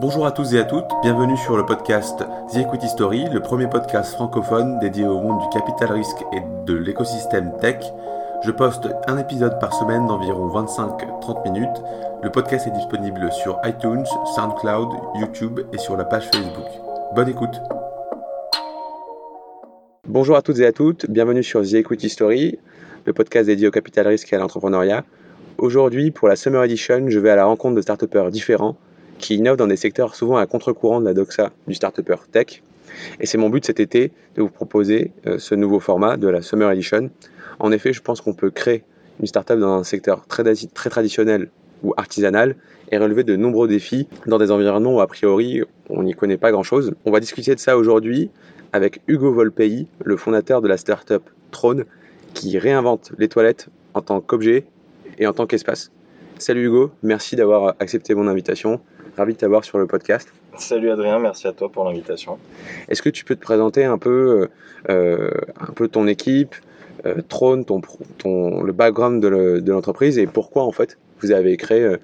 Bonjour à tous et à toutes, bienvenue sur le podcast The Equity Story, le premier podcast francophone dédié au monde du capital risque et de l'écosystème tech. Je poste un épisode par semaine d'environ 25-30 minutes. Le podcast est disponible sur iTunes, SoundCloud, YouTube et sur la page Facebook. Bonne écoute Bonjour à toutes et à toutes, bienvenue sur The Equity Story, le podcast dédié au capital risque et à l'entrepreneuriat. Aujourd'hui, pour la Summer Edition, je vais à la rencontre de start différents qui innovent dans des secteurs souvent à contre-courant de la doxa du start tech. Et c'est mon but cet été de vous proposer euh, ce nouveau format de la Summer Edition. En effet, je pense qu'on peut créer une startup dans un secteur très, très traditionnel ou artisanal et relever de nombreux défis dans des environnements où a priori on n'y connaît pas grand-chose. On va discuter de ça aujourd'hui avec Hugo Volpei, le fondateur de la startup Trone, qui réinvente les toilettes en tant qu'objet et en tant qu'espace. Salut Hugo, merci d'avoir accepté mon invitation. Ravi de t'avoir sur le podcast. Salut Adrien, merci à toi pour l'invitation. Est-ce que tu peux te présenter un peu, euh, un peu ton équipe, euh, Trône, ton, ton, le background de l'entreprise et pourquoi en fait vous avez créé euh,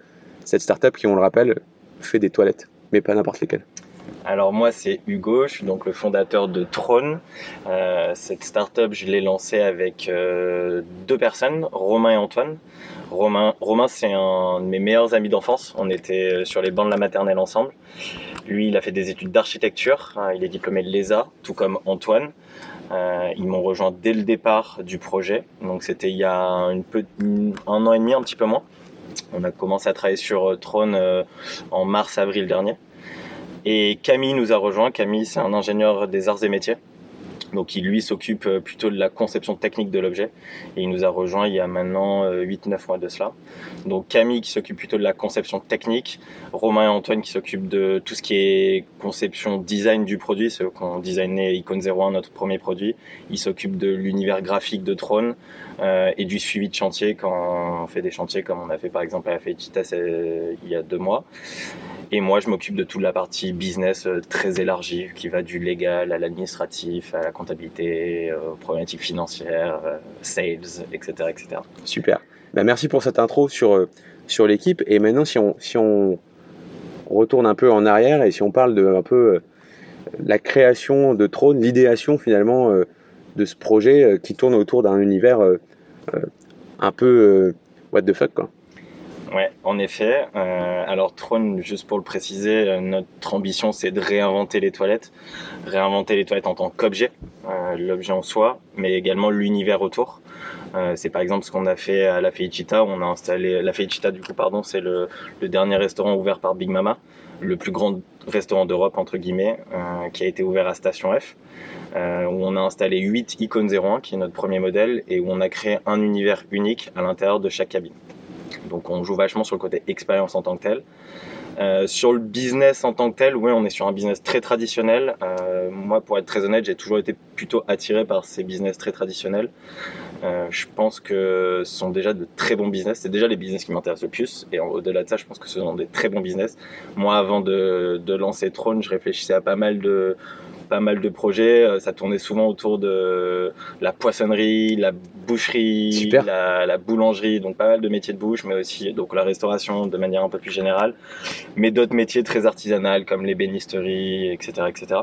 cette startup qui, on le rappelle, fait des toilettes, mais pas n'importe lesquelles? Alors moi c'est Hugo, je suis donc le fondateur de Trône. Euh, cette startup je l'ai lancée avec deux personnes, Romain et Antoine. Romain, Romain c'est un de mes meilleurs amis d'enfance. On était sur les bancs de la maternelle ensemble. Lui, il a fait des études d'architecture. Hein, il est diplômé de l'ESA, tout comme Antoine. Euh, ils m'ont rejoint dès le départ du projet. Donc c'était il y a un an et demi, un petit peu moins. On a commencé à travailler sur euh, euh, en mars-avril dernier. Et Camille nous a rejoint. Camille, c'est un ingénieur des arts et métiers. Donc il lui s'occupe euh, plutôt de la conception technique de l'objet et il nous a rejoint il y a maintenant 8-9 euh, mois de cela. Donc Camille qui s'occupe plutôt de la conception technique, Romain et Antoine qui s'occupent de tout ce qui est conception design du produit, c'est qu'on designait Icon 01 notre premier produit. Ils s'occupent de l'univers graphique de Throne euh, et du suivi de chantier quand on fait des chantiers comme on a fait par exemple à la Felicita il y a deux mois. Et moi, je m'occupe de toute la partie business très élargie qui va du légal à l'administratif, à la comptabilité, euh, problématiques financières, euh, sales, etc. etc. Super. Ben, merci pour cette intro sur, sur l'équipe. Et maintenant, si on, si on retourne un peu en arrière et si on parle de un peu la création de Trône, l'idéation finalement de ce projet qui tourne autour d'un univers un peu what the fuck quoi. Ouais, en effet. Euh, alors Throne, juste pour le préciser, euh, notre ambition c'est de réinventer les toilettes, réinventer les toilettes en tant qu'objet, euh, l'objet en soi, mais également l'univers autour. c'est par exemple ce qu'on a fait à la Felicita, où on a installé la Felicita du coup pardon, c'est le, dernier restaurant ouvert par Big Mama, le plus grand restaurant d'Europe entre guillemets, qui a été ouvert à Station F. où on a installé 8 Icon 01, qui est notre premier modèle, et où on a créé un univers unique à l'intérieur de chaque cabine. Donc on joue vachement sur le côté expérience en tant que tel. Euh, sur le business en tant que tel, oui, on est sur un business très traditionnel. Euh, moi, pour être très honnête, j'ai toujours été plutôt attiré par ces business très traditionnels. Euh, je pense que ce sont déjà de très bons business. C'est déjà les business qui m'intéressent le plus. Et au-delà de ça, je pense que ce sont des très bons business. Moi, avant de, lancer Throne, je réfléchissais à pas mal de pas mal de projets. Euh, ça tournait souvent autour de la poissonnerie, la boucherie, la, boulangerie, donc pas mal de métiers de bouche, mais aussi donc la restauration de manière un peu plus générale, mais d'autres métiers très artisanaux comme l'ébénisterie, etc., etc.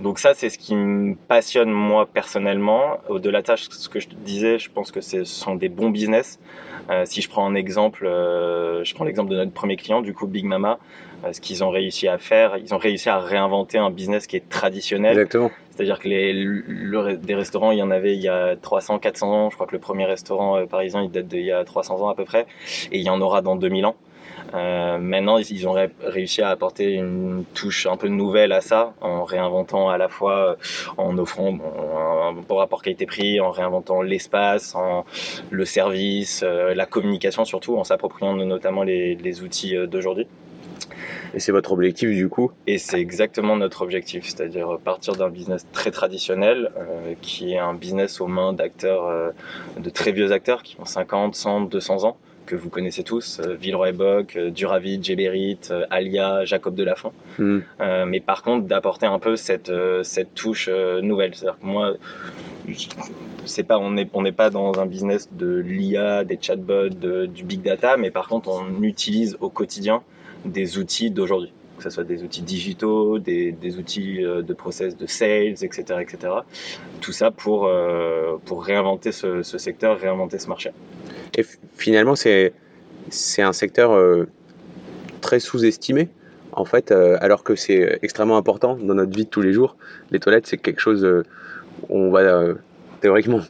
Donc ça, c'est ce qui me passionne moi personnellement. Au-delà de ça, ce que je te disais, je pense que ce sont des bons business. Euh, si je prends un exemple, euh, je prends l'exemple de notre premier client, du coup Big Mama, euh, ce qu'ils ont réussi à faire, ils ont réussi à réinventer un business qui est traditionnel. Exactement. C'est-à-dire que les, des restaurants, il y en avait il y a 300, 400 ans. Je crois que le premier restaurant parisien, il date d'il y a 300 ans à peu près. Et il y en aura dans 2000 ans. Euh, maintenant, ils ont réussi à apporter une touche un peu nouvelle à ça, en réinventant à la fois, euh, en offrant un bon rapport qualité-prix, en réinventant l'espace, en le service, euh, la communication surtout, en s'appropriant notamment les, outils d'aujourd'hui. Et c'est votre objectif du coup? Et c'est exactement notre objectif, c'est-à-dire partir d'un business très traditionnel, qui est un business aux mains d'acteurs, de très vieux acteurs qui ont 50, 100, 200 ans, que vous connaissez tous, euh, Villeroy Boc, euh, Duravid, Géberit, euh, Alia, Jacob Delafont. Mm. mais par contre, d'apporter un peu cette, cette touche nouvelle. C'est-à-dire que moi, c'est pas, on n'est on pas dans un business de l'IA, des chatbots, du big data, mais par contre, on utilise au quotidien des outils d'aujourd'hui. Que ce soit des outils digitaux, des, des outils euh, de process de sales, etc. etc. Tout ça pour, euh, pour réinventer ce, secteur, réinventer ce marché. Et finalement, c'est un secteur euh, très sous-estimé, en fait, alors que c'est extrêmement important dans notre vie de tous les jours. Les toilettes, c'est quelque chose euh, on va théoriquement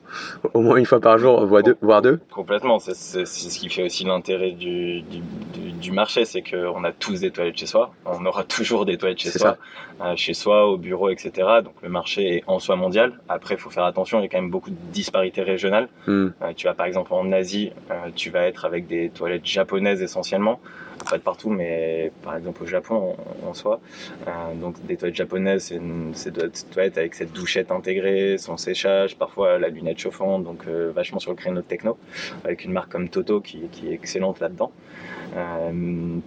au moins une fois par jour, voire deux. Voire deux. Complètement, c'est ce qui fait aussi l'intérêt du, du, marché, c'est qu'on a tous des toilettes chez soi, on aura toujours des toilettes chez soi, euh, chez soi, au bureau, etc. Donc le marché est en soi mondial. Après, il faut faire attention, il y a quand même beaucoup de disparités régionales. Mm. Euh, tu vas par exemple en Asie, euh, tu vas être avec des toilettes japonaises essentiellement, pas de partout, mais par exemple au Japon en, soi. Euh, donc des toilettes japonaises, c'est des toilettes avec cette douchette intégrée, son séchage, parfois la lunette chauffante, donc euh, vachement sur le créneau de techno, avec une marque comme Toto qui, qui est excellente là-dedans. Euh,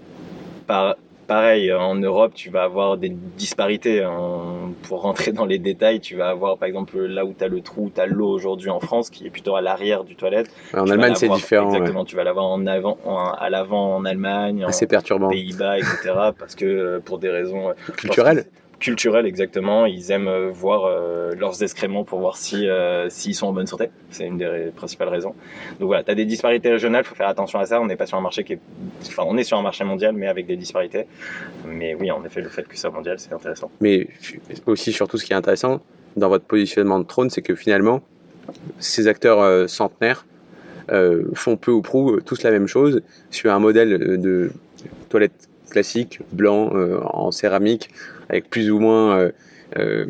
par, pareil, en Europe, tu vas avoir des disparités. En, pour rentrer dans les détails, tu vas avoir, par exemple, là où tu as le trou, tu as l'eau aujourd'hui en France, qui est plutôt à l'arrière du toilette. En tu Allemagne, c'est différent. Exactement, ouais. tu vas l'avoir en avant, en, à l'avant en Allemagne, Assez perturbant. aux Pays-Bas, etc. parce que euh, pour des raisons culturelles culturel exactement. Ils aiment euh, voir euh, leurs excréments pour voir si euh, s'ils sont en bonne santé. C'est une des principales raisons. Donc voilà, tu as des disparités régionales, faut faire attention à ça. On n'est pas sur un marché qui est enfin on est sur un marché mondial mais avec des disparités. Mais oui, en effet, le fait que ça soit mondial, c'est intéressant. Mais aussi surtout ce qui est intéressant dans votre positionnement de trône, c'est que finalement ces acteurs centenaires font peu ou prou tous la même chose sur un modèle de toilette classique, blanc, euh, en céramique, avec plus ou moins euh, euh,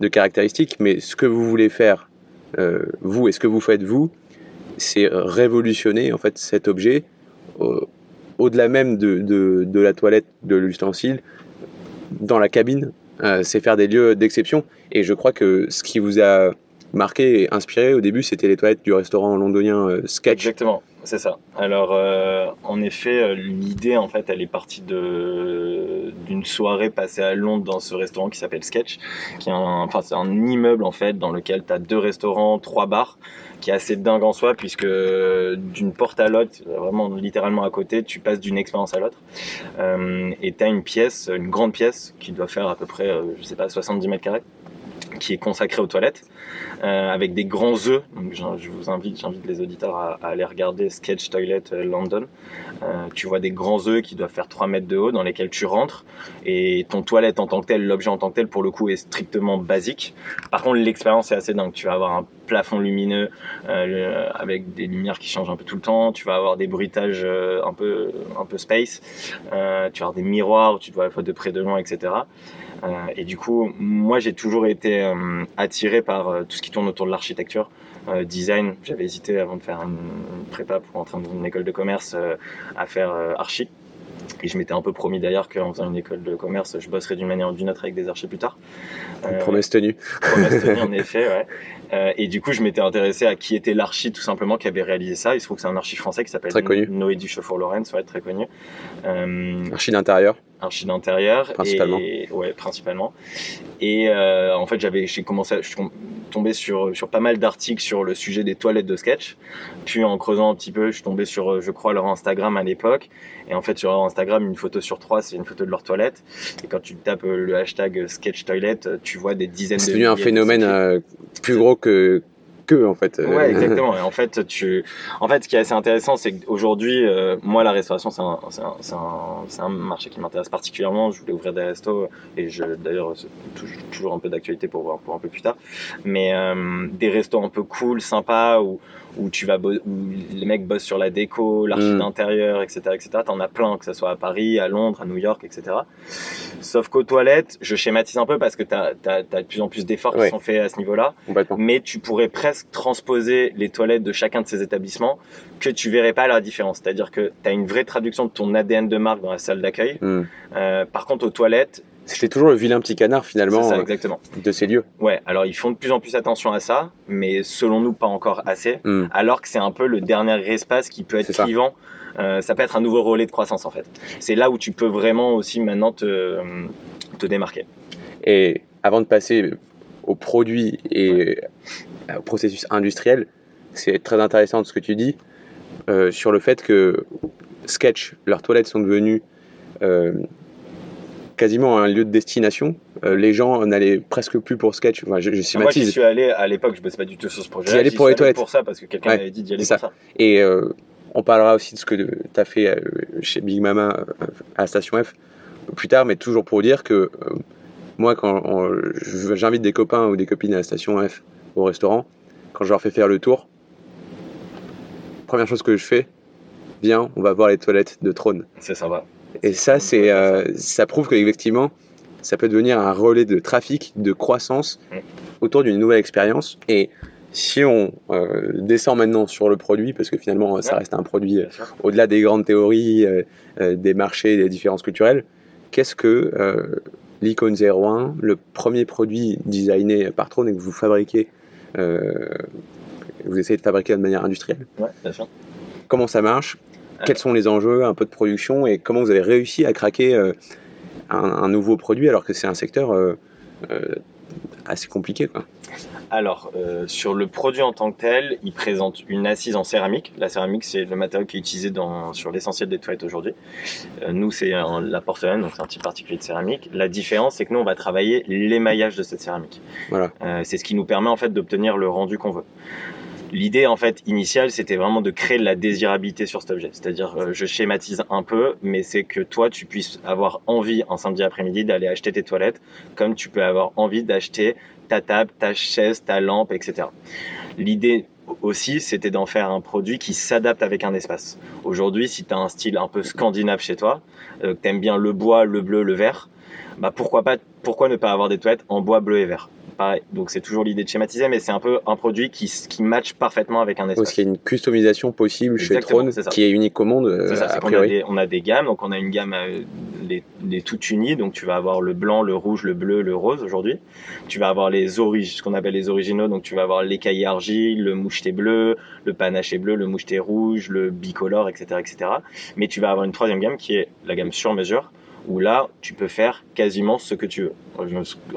de caractéristiques. Mais ce que vous voulez faire, vous, et ce que vous faites, vous, c'est révolutionner en fait cet objet au-delà même de, de, la toilette, de l'ustensile, dans la cabine. c'est faire des lieux d'exception. Et je crois que ce qui vous a marqué et inspiré au début, c'était les toilettes du restaurant londonien Sketch. Exactement, c'est ça. Alors, euh, en effet, l'idée, en fait, elle est partie d'une soirée passée à Londres dans ce restaurant qui s'appelle Sketch, qui est un, c'est un immeuble en fait dans lequel tu as deux restaurants, trois bars, qui est assez dingue en soi puisque d'une porte à l'autre, vraiment littéralement à côté, tu passes d'une expérience à l'autre. Euh, et tu as une pièce, une grande pièce qui doit faire à peu près, je sais pas, 70 mètres carrés qui est consacré aux toilettes, euh, avec des grands œufs. Donc, je vous invite, j'invite les auditeurs à, aller regarder Sketch Toilet London. Euh, tu vois des grands œufs qui doivent faire 3 mètres de haut, dans lesquels tu rentres, et ton toilette en tant que tel, l'objet en tant que tel, pour le coup, est strictement basique. Par contre, l'expérience est assez dingue. Tu vas avoir un plafond lumineux euh, avec des lumières qui changent un peu tout le temps. Tu vas avoir des bruitages euh, un peu, un peu space. Euh, tu vas avoir des miroirs où tu dois à la fois de près, de loin, etc. Euh, et du coup, moi, j'ai toujours été euh, attiré par euh, tout ce qui tourne autour de l'architecture. design, j'avais hésité avant de faire une, une, prépa pour entrer dans une école de commerce à faire archi. Et je m'étais un peu promis d'ailleurs qu'en faisant une école de commerce, je bosserais d'une manière ou d'une autre avec des archis plus tard. Euh, promesse tenue. Promesse tenue, en effet, ouais. Euh, et du coup, je m'étais intéressé à qui était l'archi tout simplement qui avait réalisé ça. Il se trouve que c'est un archi français qui s'appelle Noé Duchefour-Lorenz, ouais, très connu. Euh, archi d'intérieur archi d'intérieur principalement. et ouais principalement. Et euh, en fait j'avais j'ai commencé à, je suis tombé sur sur pas mal d'articles sur le sujet des toilettes de sketch. Puis en creusant un petit peu je suis tombé sur je crois leur Instagram à l'époque. Et en fait sur leur Instagram une photo sur trois c'est une photo de leur toilette. Et quand tu tapes le hashtag sketch toilette tu vois des dizaines c'est de devenu un phénomène euh, plus gros que que en fait. Ouais, exactement. Et en fait, tu, en fait, ce qui est assez intéressant, c'est qu'aujourd'hui, euh, moi, la restauration, c'est un, c'est un, c'est un, un, marché qui m'intéresse particulièrement. Je voulais ouvrir des restos et je, d'ailleurs, toujours un peu d'actualité pour voir pour un peu plus tard. Mais euh, des restos un peu cool, sympas, où, où tu vas, où les mecs bossent sur la déco, l'archi mmh. d'intérieur, etc., etc. T'en as plein, que ce soit à Paris, à Londres, à New York, etc. Sauf qu'aux toilettes, je schématise un peu parce que t'as, t'as, t'as de plus en plus d'efforts qui sont faits à ce niveau-là. Mais tu pourrais presque transposer les toilettes de chacun de ces établissements que tu verrais pas la différence. C'est-à-dire que tu as une vraie traduction de ton ADN de marque dans la salle d'accueil. Mmh. Euh, par contre, aux toilettes, c'était toujours le vilain petit canard finalement ça, exactement. de ces lieux. Ouais, alors ils font de plus en plus attention à ça, mais selon nous pas encore assez, mmh. alors que c'est un peu le dernier espace qui peut être clivant. Euh, ça peut être un nouveau relais de croissance en fait. C'est là où tu peux vraiment aussi maintenant te, te démarquer. Et avant de passer aux produits et ouais. au processus industriel, c'est très intéressant ce que tu dis euh, sur le fait que Sketch, leurs toilettes sont devenues euh, quasiment un lieu de destination. Euh, les gens n'allaient presque plus pour sketch. Enfin, je, je Moi, j'y schématise. suis allé à l'époque, je bossais pas du tout sur ce projet. J'y allais pour les toilettes. pour ça, parce que quelqu'un Ouais, m'avait dit d'y aller pour ça. Et euh, on parlera aussi de ce que tu as fait euh, chez Big Mama à Station F plus tard, mais toujours pour dire que euh, moi, quand on- je- j'invite des copains ou des copines à la Station F au restaurant, quand je leur fais faire le tour, première chose que je fais, viens, on va voir les toilettes de Trône. C'est sympa. Et ça, c'est, euh, ça prouve qu'effectivement, ça peut devenir un relais de trafic, de croissance autour d'une nouvelle expérience. Et si on euh, descend maintenant sur le produit, parce que finalement, ça Ouais. reste un produit euh, au-delà des grandes théories, euh, euh, des marchés, des différences culturelles, qu'est-ce que euh, l'icône 01, le premier produit designé par Tron et que vous fabriquez, euh, vous essayez de fabriquer de manière industrielle? Ouais. Comment ça marche? Quels sont les enjeux, un peu de production et comment vous avez réussi à craquer euh, un, un nouveau produit alors que c'est un secteur euh, euh, assez compliqué quoi. Alors, sur le produit en tant que tel, il présente une assise en céramique. La céramique, c'est le matériau qui est utilisé dans, sur l'essentiel des toilettes aujourd'hui. Nous, c'est la porcelaine, donc c'est un type particulier de céramique. La différence, c'est que nous, on va travailler l'émaillage de cette céramique. Voilà. C'est ce qui nous permet en fait d'obtenir le rendu qu'on veut. L'idée en fait initiale, c'était vraiment de créer de la désirabilité sur cet objet. C'est-à-dire, euh, je schématise un peu, mais c'est que toi, tu puisses avoir envie un samedi après-midi d'aller acheter tes toilettes, comme tu peux avoir envie d'acheter ta table, ta chaise, ta lampe, etc. L'idée aussi, c'était d'en faire un produit qui s'adapte avec un espace. Aujourd'hui, si tu as un style un peu scandinave chez toi, euh, que tu aimes bien le bois, le bleu, le vert, bah pourquoi, pas, pourquoi ne pas avoir des toilettes en bois, bleu et vert? Pareil, donc c'est toujours l'idée de schématiser, mais c'est un peu un produit qui, qui match parfaitement avec un Parce espace. qu'il y a une customisation possible chez Tron ça. qui est unique au monde euh, C'est ça, a c'est qu'on a des, on a des gammes, donc on a une gamme euh, les, les toutes unies, donc tu vas avoir le blanc, le rouge, le bleu, le rose aujourd'hui. Tu vas avoir les orig- ce qu'on appelle les originaux, donc tu vas avoir l'écaillé argile, le moucheté bleu, le panaché bleu, le moucheté rouge, le bicolore, etc., etc. Mais tu vas avoir une troisième gamme qui est la gamme sur mesure, où là tu peux faire quasiment ce que tu veux.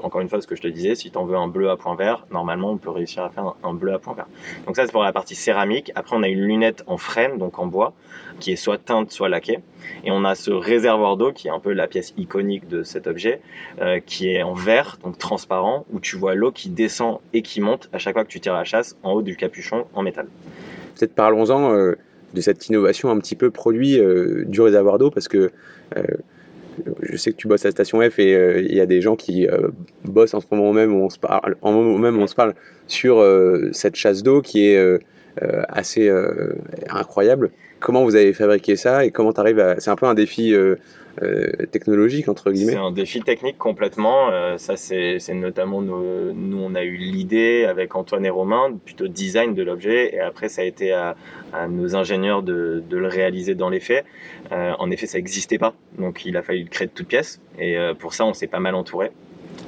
Encore une fois, ce que je te disais, si tu en veux un bleu à point vert, normalement on peut réussir à faire un, bleu à point vert. Donc ça c'est pour la partie céramique. Après on a une lunette en frêne, donc en bois, qui est soit teinte, soit laquée. Et on a ce réservoir d'eau qui est un peu la pièce iconique de cet objet, euh, qui est en verre, donc transparent, où tu vois l'eau qui descend et qui monte à chaque fois que tu tires la chasse en haut du capuchon en métal. Peut-être parlons-en euh, de cette innovation un petit peu produit euh, du réservoir d'eau parce que je sais que tu bosses à Station F et euh, il y a des gens qui euh, bossent en ce moment même où on se parle, en moment même où on se parle sur euh, cette chasse d'eau qui est assez incroyable. Comment vous avez fabriqué ça et comment tu arrives à... C'est un peu un défi euh, euh, technologique entre C'est guillemets. un défi technique complètement. euh, ça, c'est c'est notamment nous, on a eu l'idée avec Antoine et Romain, plutôt design de l'objet, et après, ça a été à, nos ingénieurs de, le réaliser dans les faits. En effet, ça n'existait pas, donc il a fallu le créer de toutes pièces, et pour ça, on s'est pas mal entouré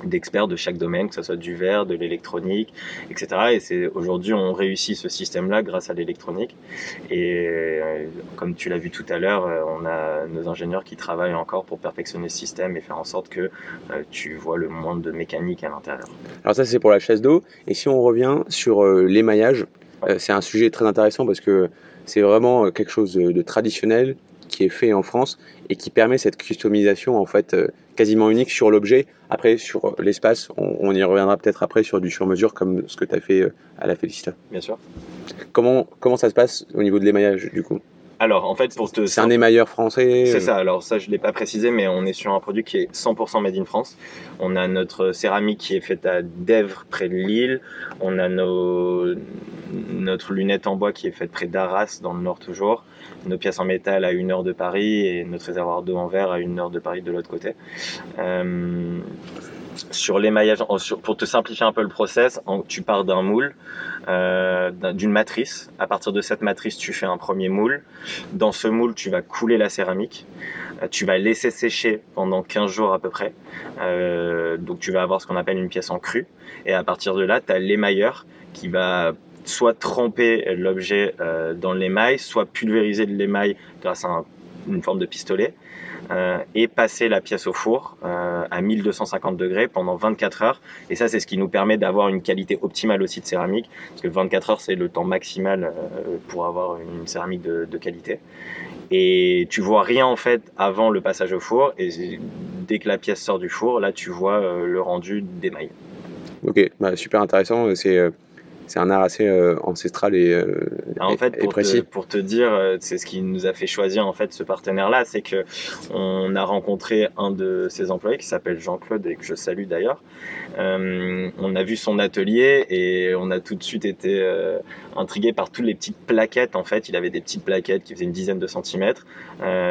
d'experts de chaque domaine, que ce soit du verre, de l'électronique, etc. Et c'est aujourd'hui on réussit ce système-là grâce à l'électronique. Et euh, comme tu l'as vu tout à l'heure, euh, on a nos ingénieurs qui travaillent encore pour perfectionner ce système et faire en sorte que euh, tu vois le moins de mécanique à l'intérieur. Alors ça c'est pour la chasse d'eau. Et si on revient sur l'émaillage, c'est un sujet très intéressant parce que c'est vraiment quelque chose de, de traditionnel qui est fait en France et qui permet cette customisation en fait euh, quasiment unique sur l'objet. Après sur l'espace, on, on y reviendra peut-être après sur du sur-mesure comme ce que tu as fait euh, à la Félicita. Bien sûr. Comment, comment ça se passe au niveau de l'émaillage du coup? Alors en fait pour te C'est un émailleur français C'est euh, ça, alors ça je ne l'ai pas précisé, mais on est sur un produit qui est 100% made in France. On a notre céramique qui est faite à Dèvres, près de Lille. On a nos, notre lunette en bois qui est faite près d'Arras, dans le nord toujours. Nos pièces en métal à une heure de Paris et notre réservoir d'eau en verre à une heure de Paris de l'autre côté. Euh, sur l'émaillage, pour te simplifier un peu le process, tu pars d'un moule, euh, d'un- d'une matrice. À partir de cette matrice, tu fais un premier moule. Dans ce moule, tu vas couler la céramique. Euh, Tu vas laisser sécher pendant 15 jours à peu près. Euh, donc tu vas avoir ce qu'on appelle une pièce en crue. Et à partir de là, tu as l'émailleur qui va soit tremper l'objet dans l'émail, soit pulvériser de l'émail grâce à un- une forme de pistolet. Euh, et passer la pièce au four. Euh, à 1250 degrés pendant 24 heures. Et ça, c'est ce qui nous permet d'avoir une qualité optimale aussi de céramique, parce que 24 heures, c'est le temps maximal pour avoir une céramique de, de qualité et tu vois rien en fait avant le passage au four et dès que la pièce sort du four là tu vois le rendu des mailles. Ok, bah, super intéressant. C'est c'est un art assez euh, ancestral et, euh, en fait, pour précis. Te, pour te dire, euh, c'est ce qui nous a fait choisir en fait ce partenaire-là, c'est que on a rencontré un de ses employés qui s'appelle Jean-Claude et que je salue d'ailleurs. on a vu son atelier et on a tout de suite été intrigué par toutes les petites plaquettes. En fait, il avait des petites plaquettes qui faisaient une dizaine de centimètres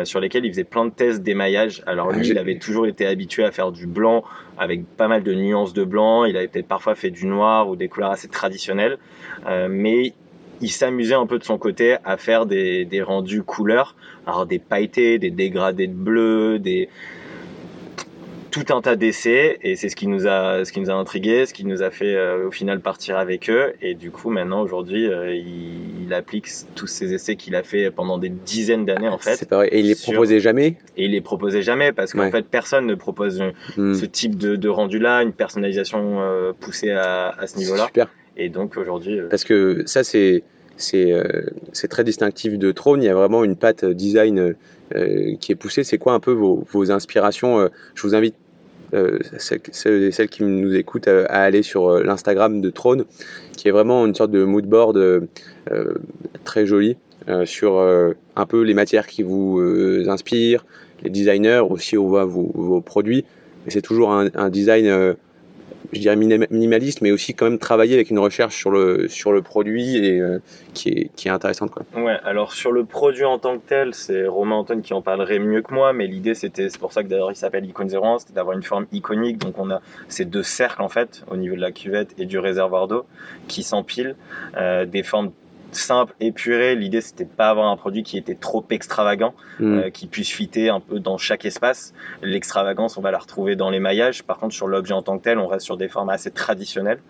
sur lesquelles il faisait plein de tests d'émaillage. Alors lui, ah, il avait toujours été habitué à faire du blanc avec pas mal de nuances de blanc. Il avait peut-être parfois fait du noir ou des couleurs assez traditionnelles. Euh, mais il s'amusait un peu de son côté à faire des, rendus couleurs, alors des pailletés, des dégradés de bleu, des tout un tas d'essais et c'est ce qui nous a ce qui nous a intrigué, ce qui nous a fait euh, au final partir avec eux et du coup maintenant aujourd'hui euh, il, applique tous ces essais qu'il a fait pendant des dizaines d'années en fait. C'est pareil et il les proposait jamais? Et il les proposait jamais parce qu'en fait personne ne propose hmm. ce type de, rendu là, une personnalisation poussée à, à ce niveau-là. Super. Et donc aujourd'hui. Euh, Parce que ça, c'est. Euh, c'est très distinctif de Trône. Il y a vraiment une patte design euh, qui est poussée. C'est quoi un peu vos, inspirations Je vous invite, celles, celles, qui nous écoutent, à, aller sur l'Instagram de Trône, qui est vraiment une sorte de mood board très joli sur un peu les matières qui vous inspirent, les designers, aussi on voit vos, vos produits. Et c'est toujours un design je dirais minimaliste, mais aussi quand même travailler avec une recherche sur le, sur le produit et euh, qui, est, qui est intéressante. Quoi. Ouais, alors sur le produit en tant que tel, c'est Romain Anton qui en parlerait mieux que moi, mais l'idée c'était, c'est pour ça que d'ailleurs il s'appelle Icon 01, c'était d'avoir une forme iconique. Donc on a ces deux cercles en fait, au niveau de la cuvette et du réservoir d'eau, qui s'empilent, euh, des formes simple, épuré. L'idée, c'était pas avoir un produit qui était trop extravagant, mm. euh, qui puisse fitter un peu dans chaque espace. L'extravagance, on va la retrouver dans les maillages. Par contre, sur l'objet en tant que tel, on reste sur des formats assez traditionnels.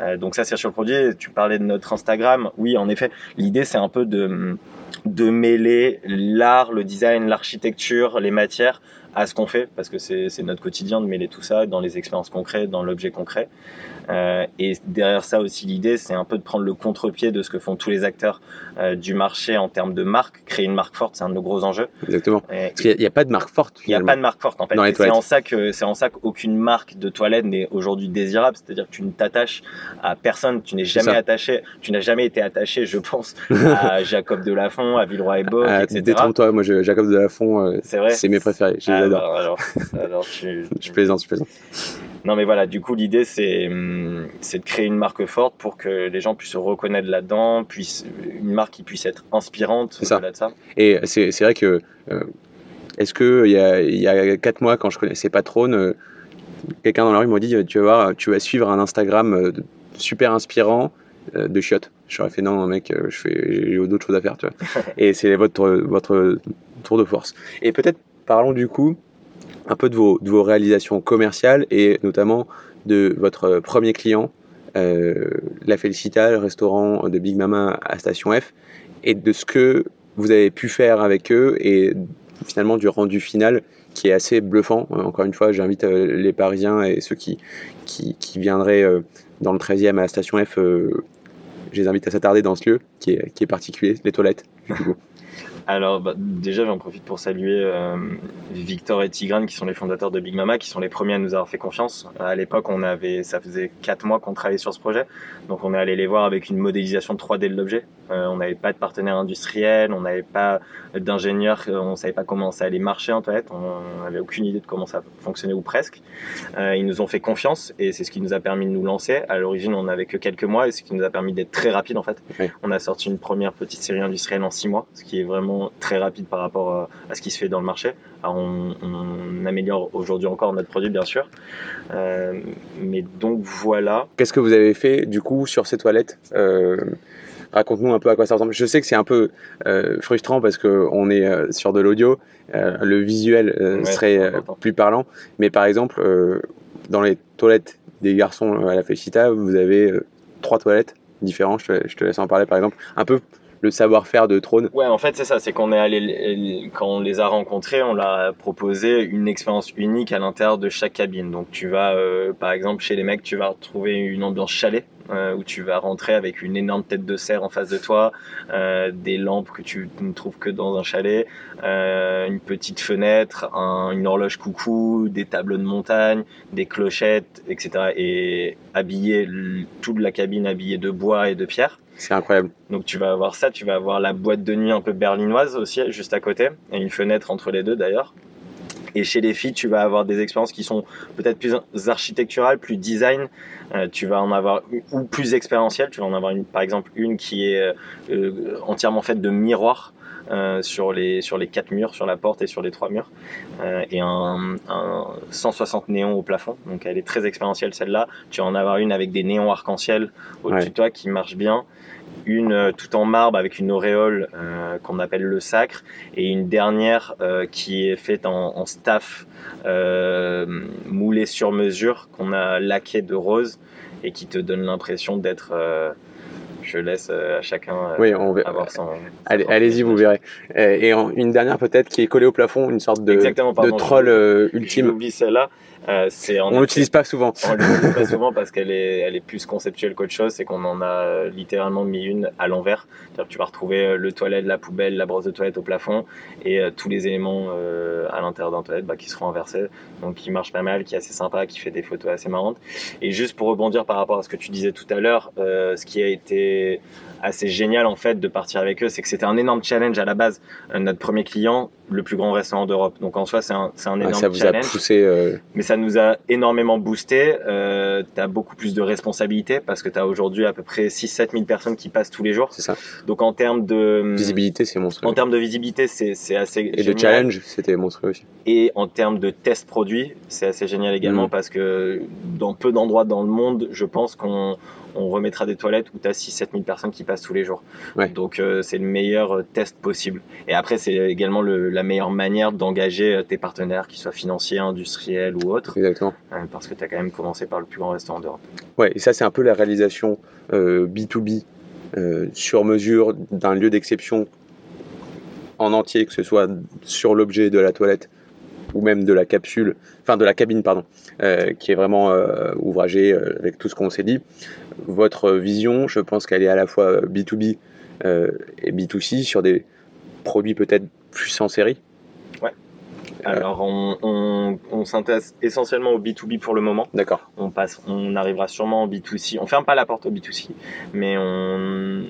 Euh, donc ça, c'est sur le produit. Tu parlais de notre Instagram. Oui, en effet, l'idée, c'est un peu de, de mêler l'art, le design, l'architecture, les matières à ce qu'on fait, parce que c'est notre quotidien de mêler tout ça dans les expériences concrètes, dans l'objet concret. Euh, et derrière ça aussi, l'idée, c'est un peu de prendre le contre-pied de ce que font tous les acteurs euh, du marché en termes de marque. Créer une marque forte, c'est un de nos gros enjeux. Exactement. parce qu'il n'y a, pas de marque forte. Il n'y a pas de marque forte en fait. C'est en ça que c'est en ça qu'aucune marque de toilette n'est aujourd'hui désirable. C'est-à-dire que tu ne t'attaches à personne, tu n'es jamais attaché, tu n'as jamais été attaché, je pense, à Jacob Delafont, à Villeroy et Boc, ah, etc. Détrompe-toi, moi Jacob Delafont, euh, c'est mes préférés. Je ah, bah, alors, alors, tu, je plaisante, je plaisante. Non, mais voilà, du coup, l'idée, c'est, de créer une marque forte pour que les gens puissent se reconnaître là-dedans, une marque qui puisse être inspirante c'est ça. Et c'est, vrai que, euh, est-ce qu'il y a, y a 4 mois, quand je connaissais pas Trône, euh, quelqu'un dans la rue m'a dit tu vas, voir, tu vas suivre un Instagram euh, super inspirant de chiottes. J'aurais fait non, mec, je fais, j'ai d'autres choses à faire, tu vois. Et c'est votre, votre tour de force. Et peut-être parlons du coup un peu de vos, réalisations commerciales et notamment de votre premier client, euh, La Felicita, le restaurant de Big Mama à Station F, et de ce que vous avez pu faire avec eux et finalement du rendu final qui est assez bluffant. Euh, encore une fois, j'invite euh, les Parisiens et ceux qui, qui, viendraient dans le 13e à la Station F, je les invite à s'attarder dans ce lieu qui est, qui est particulier, les toilettes. Alors bah, déjà j'en profite pour saluer euh, Victor et Tigrane qui sont les fondateurs de Big Mama, qui sont les premiers à nous avoir fait confiance. À l'époque on avait, ça faisait 4 mois qu'on travaillait sur ce projet, donc on est allé les voir avec une modélisation 3D de l'objet. Euh, on n'avait pas de partenaire industriel, on n'avait pas d'ingénieur, euh, on savait pas comment ça allait marcher en fait, on n'avait aucune idée de comment ça fonctionnait ou presque. ils nous ont fait confiance et c'est ce qui nous a permis de nous lancer. À l'origine on n'avait que quelques mois et ce qui nous a permis d'être très rapide en fait. On a sorti une première petite série industrielle en 6 mois, ce qui est vraiment très rapide par rapport euh, à, ce qui se fait dans le marché. on, améliore aujourd'hui encore notre produit, bien sûr. Euh, mais donc voilà. Qu'est-ce que vous avez fait du coup sur ces toilettes euh, Raconte-nous un peu à quoi ça ressemble. Je sais que c'est un peu frustrant parce qu'on est sur de l'audio. le visuel serait plus parlant. Mais par exemple, dans les toilettes des garçons à la Felicita, vous avez trois toilettes différentes. Je te, je te, laisse en parler par exemple. Un peu le savoir-faire de Trône. Ouais, en fait, c'est ça. C'est qu'on est allé, quand on les a rencontrés, on leur a proposé une expérience unique à l'intérieur de chaque cabine. Donc, tu vas, euh, par exemple, chez les mecs, tu vas retrouver une ambiance chalet. Euh, où tu vas rentrer avec une énorme tête de cerf en face de toi, euh, des lampes que tu ne trouves que dans un chalet, euh, une petite fenêtre, un, une horloge coucou, des tableaux de montagne, des clochettes, etc. Et habillé, toute la cabine habillée de bois et de pierre. C'est incroyable. Donc tu vas avoir ça, tu vas avoir la boîte de nuit un peu berlinoise aussi, juste à côté, et une fenêtre entre les deux d'ailleurs. Et chez les filles, tu vas avoir des expériences qui sont peut-être plus architecturales, plus design. Euh, tu vas en avoir ou plus expérientielles. Tu vas en avoir une, par exemple une qui est euh, entièrement faite de miroirs. Euh, sur, les, sur les quatre murs, sur la porte et sur les trois murs, euh, et un, un, 160 néons au plafond. Donc elle est très expérientielle celle-là. Tu vas en avoir une avec des néons arc-en-ciel au-dessus Ouais. de toi qui marche bien. Une euh, tout en marbre avec une auréole euh, qu'on appelle le sacre, et une dernière qui est faite en, en staff moulé sur mesure qu'on a laqué de rose et qui te donne l'impression d'être. Je laisse euh, à chacun euh, Oui, on verra. avoir son. Allez, son allez-y, vous verrez. Et en- une dernière peut-être qui est collée au plafond, une sorte de, troll euh, ultime. l'oublie celle-là. Euh, On l'utilise pas souvent. On l'utilise pas souvent parce qu'elle est, elle est plus conceptuelle qu'autre chose. C'est qu'on en a euh, littéralement mis une à l'envers. Tu vas retrouver euh, le toilette, la poubelle, la brosse de toilette au plafond et euh, tous les éléments euh, à l'intérieur d'un toilette bah, qui seront inversés. Donc qui marche pas mal, qui est assez sympa, qui fait des photos assez marrantes. Et juste pour rebondir par rapport à ce que tu disais tout à l'heure, ce qui a été assez génial en fait de partir avec eux, c'est que c'était un énorme challenge à la base. Notre premier client, le plus grand restaurant d'Europe. Donc en soi, c'est un, c'est un Ouais, énorme ça vous challenge a poussé. euh, mais ça nous a énormément boosté. Euh, tu as beaucoup plus de responsabilités parce que tu as aujourd'hui à peu près 6-7 000 personnes qui passent tous les jours. c'est ça. Donc en termes de, Visibilité, c'est monstrueux. en termes de visibilité, c'est c'est assez Et de challenge, c'était monstrueux aussi. Et en termes de test produit, c'est assez génial également Mhm. parce que dans peu d'endroits dans le monde, je pense qu'on on remettra des toilettes où tu as 6-7 000 personnes qui passent tous les jours. Ouais. Donc euh, c'est le meilleur euh, test possible. Et après, c'est également le- la meilleure manière d'engager euh, tes partenaires, qu'ils soient financiers, industriels ou autres. Exactement. Euh, parce que tu as quand même commencé par le plus grand restaurant d'Europe. Ouais, et ça, c'est un peu la réalisation euh, B2B euh, sur mesure d'un lieu d'exception en entier, que ce soit sur l'objet de la toilette ou même de la capsule, enfin de la cabine, pardon, euh, qui est vraiment euh, ouvragée euh, avec tout ce qu'on s'est dit. Votre vision, je pense qu'elle est à la fois B2B euh, et B2C sur des produits peut-être plus en série. Alors, on, on, on s'intéresse essentiellement au B2B pour le moment. D'accord. On, passe, on arrivera sûrement en B2C. On ferme pas la porte au B2C, mais on,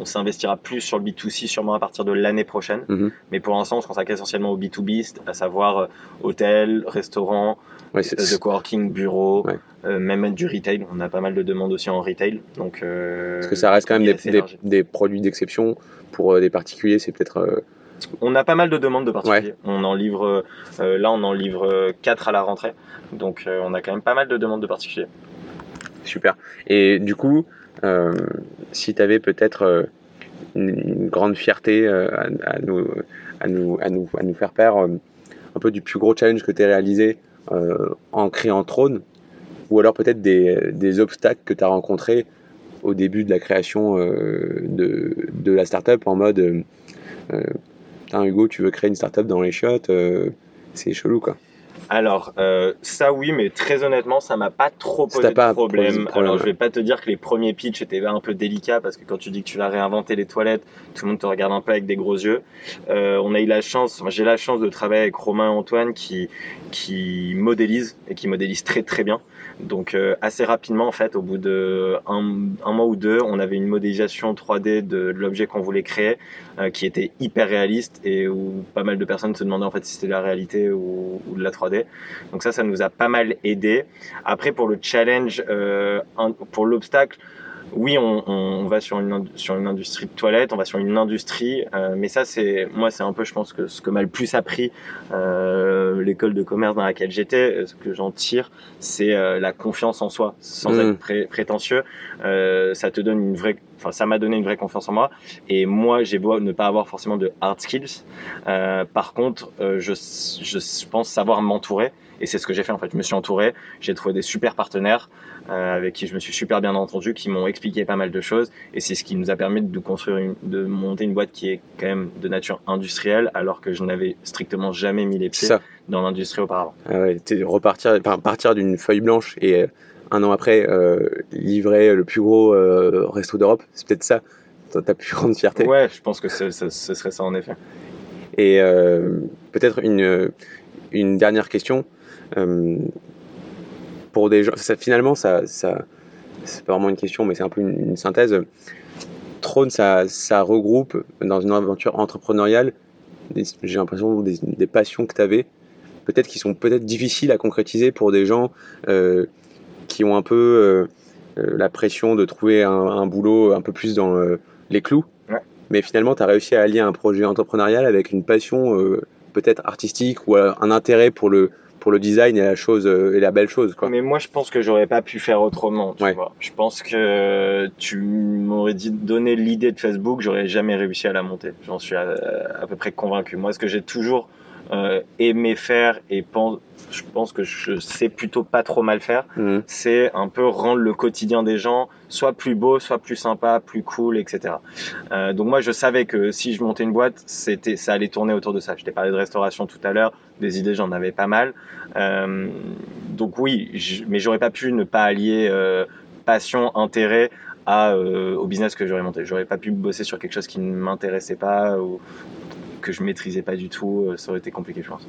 on s'investira plus sur le B2C sûrement à partir de l'année prochaine. Mhm. Mais pour l'instant, on se consacre essentiellement au B2B, à savoir euh, hôtel, restaurant, Ouais, c'est- espace de coworking, bureau, Ouais. euh, même du retail. On a pas mal de demandes aussi en retail. Donc, euh, parce que ça reste quand même des, produits d'exception pour euh, des particuliers. C'est peut-être euh, On a pas mal de demandes de particuliers. On en livre, euh, là, on en livre 4 à la rentrée. Donc, euh, on a quand même pas mal de demandes de particuliers. Super. Et du coup, euh, si tu avais peut-être euh, une, grande fierté euh, à, à nous, à, nous, à, nous, à nous faire part, euh, un peu du plus gros challenge que tu as réalisé euh, en créant Trône, ou alors peut-être des, obstacles que tu as rencontrés au début de la création euh, de, la startup en mode euh, Hugo, tu veux créer une startup dans les chiottes, c'est chelou quoi. Alors, euh, ça oui, mais très honnêtement, ça m'a pas trop posé de pas posé de problème. problème, Alors, je vais pas te dire que les premiers pitchs étaient un peu délicats parce que quand tu dis que tu vas réinventer les toilettes, tout le monde te regarde un peu avec des gros yeux. Euh, on a eu la chance, j'ai la chance de travailler avec Romain et Antoine qui qui modélisent et qui modélisent très très bien. Donc euh, assez rapidement en fait, au bout de un, un mois ou deux, on avait une modélisation 3D de, de l'objet qu'on voulait créer euh, qui était hyper réaliste et où pas mal de personnes se demandaient en fait si c'était la réalité ou, ou de la 3D. Donc ça, ça nous a pas mal aidé. Après, pour le challenge, euh, un- pour l'obstacle, oui, on, on- on va sur une, sur une industrie de toilettes, on va sur une industrie, euh, mais ça, c'est moi, c'est un peu, je pense que ce que m'a le plus appris euh, l'école de commerce dans laquelle j'étais, euh, ce que j'en tire, c'est euh, la confiance en soi, sans Mm. être pré- prétentieux. Euh, ça te donne une vraie enfin, ça m'a donné une vraie confiance en moi. Et moi, j'ai beau ne pas avoir forcément de hard skills. Euh, par contre, euh, je, je, pense savoir m'entourer. Et c'est ce que j'ai fait en fait. Je me suis entouré, j'ai trouvé des super partenaires euh, avec qui je me suis super bien entendu, qui m'ont expliqué pas mal de choses. Et c'est ce qui nous a permis de construire, une, de monter une boîte qui est quand même de nature industrielle, alors que je n'avais strictement jamais mis les pieds dans l'industrie auparavant. Ah ouais, repartir, enfin, partir d'une feuille blanche et un an après euh, livrer le plus gros euh, resto d'Europe, c'est peut-être ça ta plus grande fierté. Ouais, je pense que ce, serait ça en effet. Et euh, peut-être une, une dernière question. Pour des gens, ça, finalement, ça, ça c'est pas vraiment une question, mais c'est un peu une, synthèse. Trône, ça, ça, regroupe dans une aventure entrepreneuriale, j'ai l'impression, des, des, passions que tu avais, peut-être qui sont peut-être difficiles à concrétiser pour des gens qui ont un peu euh, euh, la pression de trouver un, boulot un peu plus dans euh, les clous. Mais finalement, tu as réussi à allier un projet entrepreneurial avec une passion peut-être artistique ou un intérêt pour le, pour le design et la chose et la belle chose quoi. Mais moi je pense que j'aurais pas pu faire autrement, tu vois. Je pense que tu m'aurais dit donner l'idée de Facebook, j'aurais jamais réussi à la monter. J'en suis à, à, peu près convaincu. Moi ce que j'ai toujours euh, aimer faire et pense, je pense que je sais plutôt pas trop mal faire, mhm. c'est un peu rendre le quotidien des gens soit plus beau, soit plus sympa, plus cool, etc. Euh, donc moi je savais que si je montais une boîte, c'était ça allait tourner autour de ça. Je t'ai parlé de restauration tout à l'heure, des idées j'en avais pas mal. Euh, donc oui, je, mais j'aurais pas pu ne pas allier passion, intérêt à, euh, au business que j'aurais monté. J'aurais pas pu bosser sur quelque chose qui ne m'intéressait pas ou, que je maîtrisais pas du tout, euh, ça aurait été compliqué, je pense.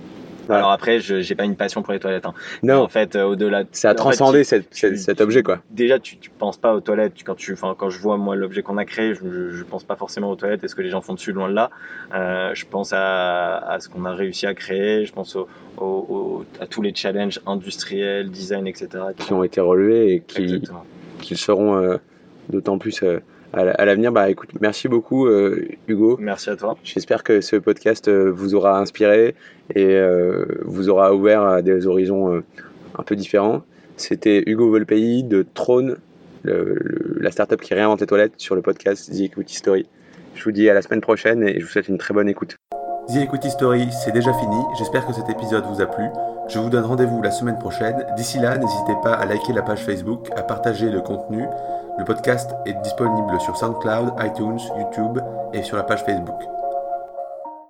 Alors après, je j'ai pas une passion pour les toilettes. Hein. Non. En fait, euh, au-delà. Ça a transcendé cet objet, quoi. Déjà, tu, tu penses pas aux toilettes. quand tu, quand je vois moi l'objet qu'on a créé, je, je, pense pas forcément aux toilettes et ce que les gens font dessus, loin de là? Euh, je pense à, à ce qu'on a réussi à créer. Je pense au, au, à tous les challenges industriels, design, etc. Qui, ont été relevés et qui, qui seront euh, d'autant plus à l'avenir. Bah écoute, merci beaucoup euh, Hugo. Merci à toi. J'espère que ce podcast euh, vous aura inspiré et euh, vous aura ouvert à des horizons un peu différents. C'était Hugo Volpey de Trône, le, la startup qui réinvente les toilettes sur le podcast The Equity Story. Je vous dis à la semaine prochaine et je vous souhaite une très bonne écoute. The Equity Story, c'est déjà fini. J'espère que cet épisode vous a plu. Je vous donne rendez-vous la semaine prochaine. D'ici là, n'hésitez pas à liker la page Facebook, à partager le contenu le podcast est disponible sur SoundCloud, iTunes, YouTube et sur la page Facebook.